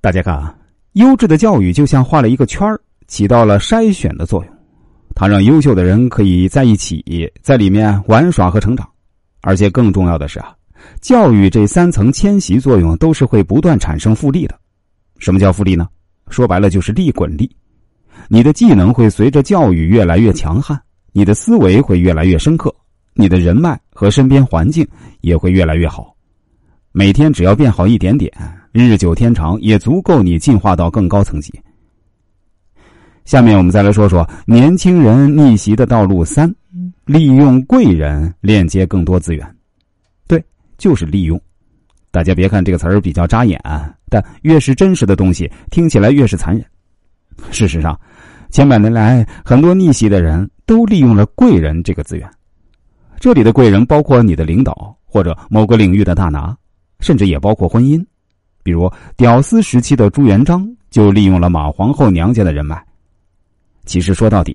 大家看啊，优质的教育就像画了一个圈儿起到了筛选的作用。它让优秀的人可以在一起，在里面玩耍和成长。而且更重要的是啊，教育这三层迁徙作用都是会不断产生复利的。什么叫复利呢？说白了就是利滚利。你的技能会随着教育越来越强悍，你的思维会越来越深刻，你的人脉和身边环境也会越来越好。每天只要变好一点点，日久天长也足够你进化到更高层级。下面我们再来说说年轻人逆袭的道路三：利用贵人链接更多资源。对，就是利用。大家别看这个词儿比较扎眼，但越是真实的东西，听起来越是残忍。事实上，千百年来，很多逆袭的人都利用了贵人这个资源。这里的贵人包括你的领导或者某个领域的大拿，甚至也包括婚姻。比如屌丝时期的朱元璋就利用了马皇后娘家的人脉。其实说到底，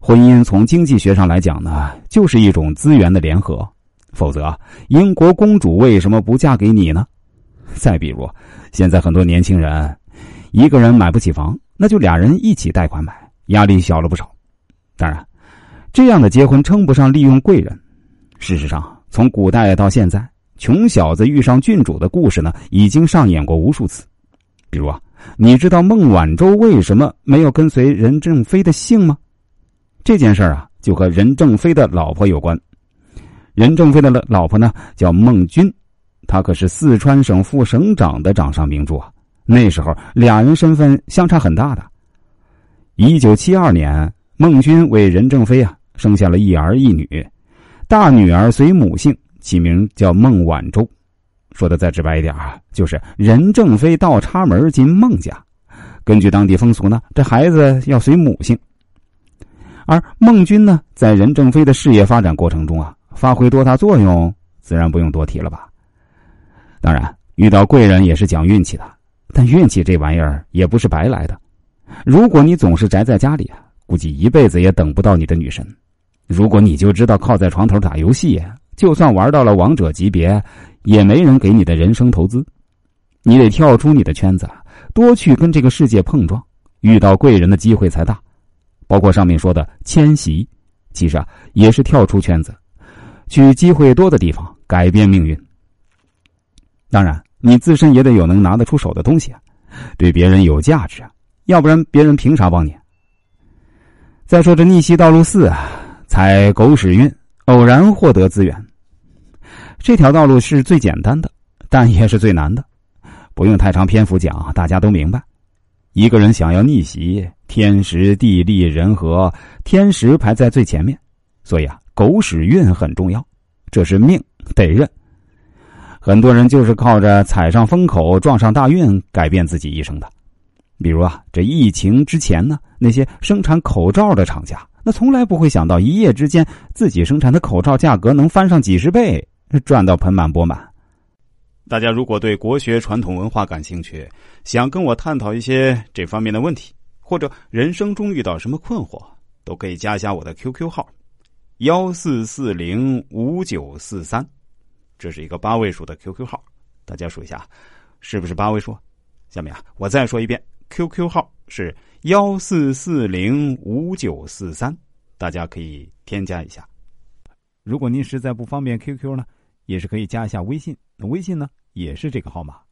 婚姻从经济学上来讲呢，就是一种资源的联合。否则，英国公主为什么不嫁给你呢？再比如，现在很多年轻人，一个人买不起房，那就俩人一起贷款买，压力小了不少。当然，这样的结婚称不上利用贵人。事实上，从古代到现在，穷小子遇上郡主的故事呢，已经上演过无数次。比如啊，你知道孟晚舟为什么没有跟随任正非的姓吗？这件事啊，就和任正非的老婆有关。任正非的老婆呢，叫孟君，她可是四川省副省长的掌上明珠啊。那时候俩人身份相差很大的。一九七二年，孟君为任正非啊生下了一儿一女，大女儿随母姓，起名叫孟晚舟。说的再直白一点啊，就是任正非倒插门进孟家。根据当地风俗呢，这孩子要随母姓。而孟君呢，在任正非的事业发展过程中啊。发挥多大作用，自然不用多提了吧。当然，遇到贵人也是讲运气的，但运气这玩意儿也不是白来的。如果你总是宅在家里啊，估计一辈子也等不到你的女神。如果你就知道靠在床头打游戏，就算玩到了王者级别，也没人给你的人生投资。你得跳出你的圈子，多去跟这个世界碰撞，遇到贵人的机会才大。包括上面说的迁徙，其实啊，也是跳出圈子。去机会多的地方改变命运。当然，你自身也得有能拿得出手的东西啊，对别人有价值啊，要不然别人凭啥帮你？再说这逆袭道路四啊，踩狗屎运，偶然获得资源。这条道路是最简单的，但也是最难的。不用太长篇幅讲，大家都明白。一个人想要逆袭，天时地利人和，天时排在最前面，所以啊。狗屎运很重要，这是命得认。很多人就是靠着踩上风口、撞上大运改变自己一生的。比如啊，这疫情之前呢，那些生产口罩的厂家，那从来不会想到一夜之间自己生产的口罩价格能翻上几十倍，赚到盆满钵满。大家如果对国学传统文化感兴趣，想跟我探讨一些这方面的问题，或者人生中遇到什么困惑，都可以加一下我的 QQ 号。幺四四零五九四三，这是一个八位数的 QQ 号，大家数一下，是不是八位数？下面啊，我再说一遍，QQ 号是幺四四零五九四三，大家可以添加一下。如果您实在不方便 QQ 呢，也是可以加一下微信，微信呢也是这个号码。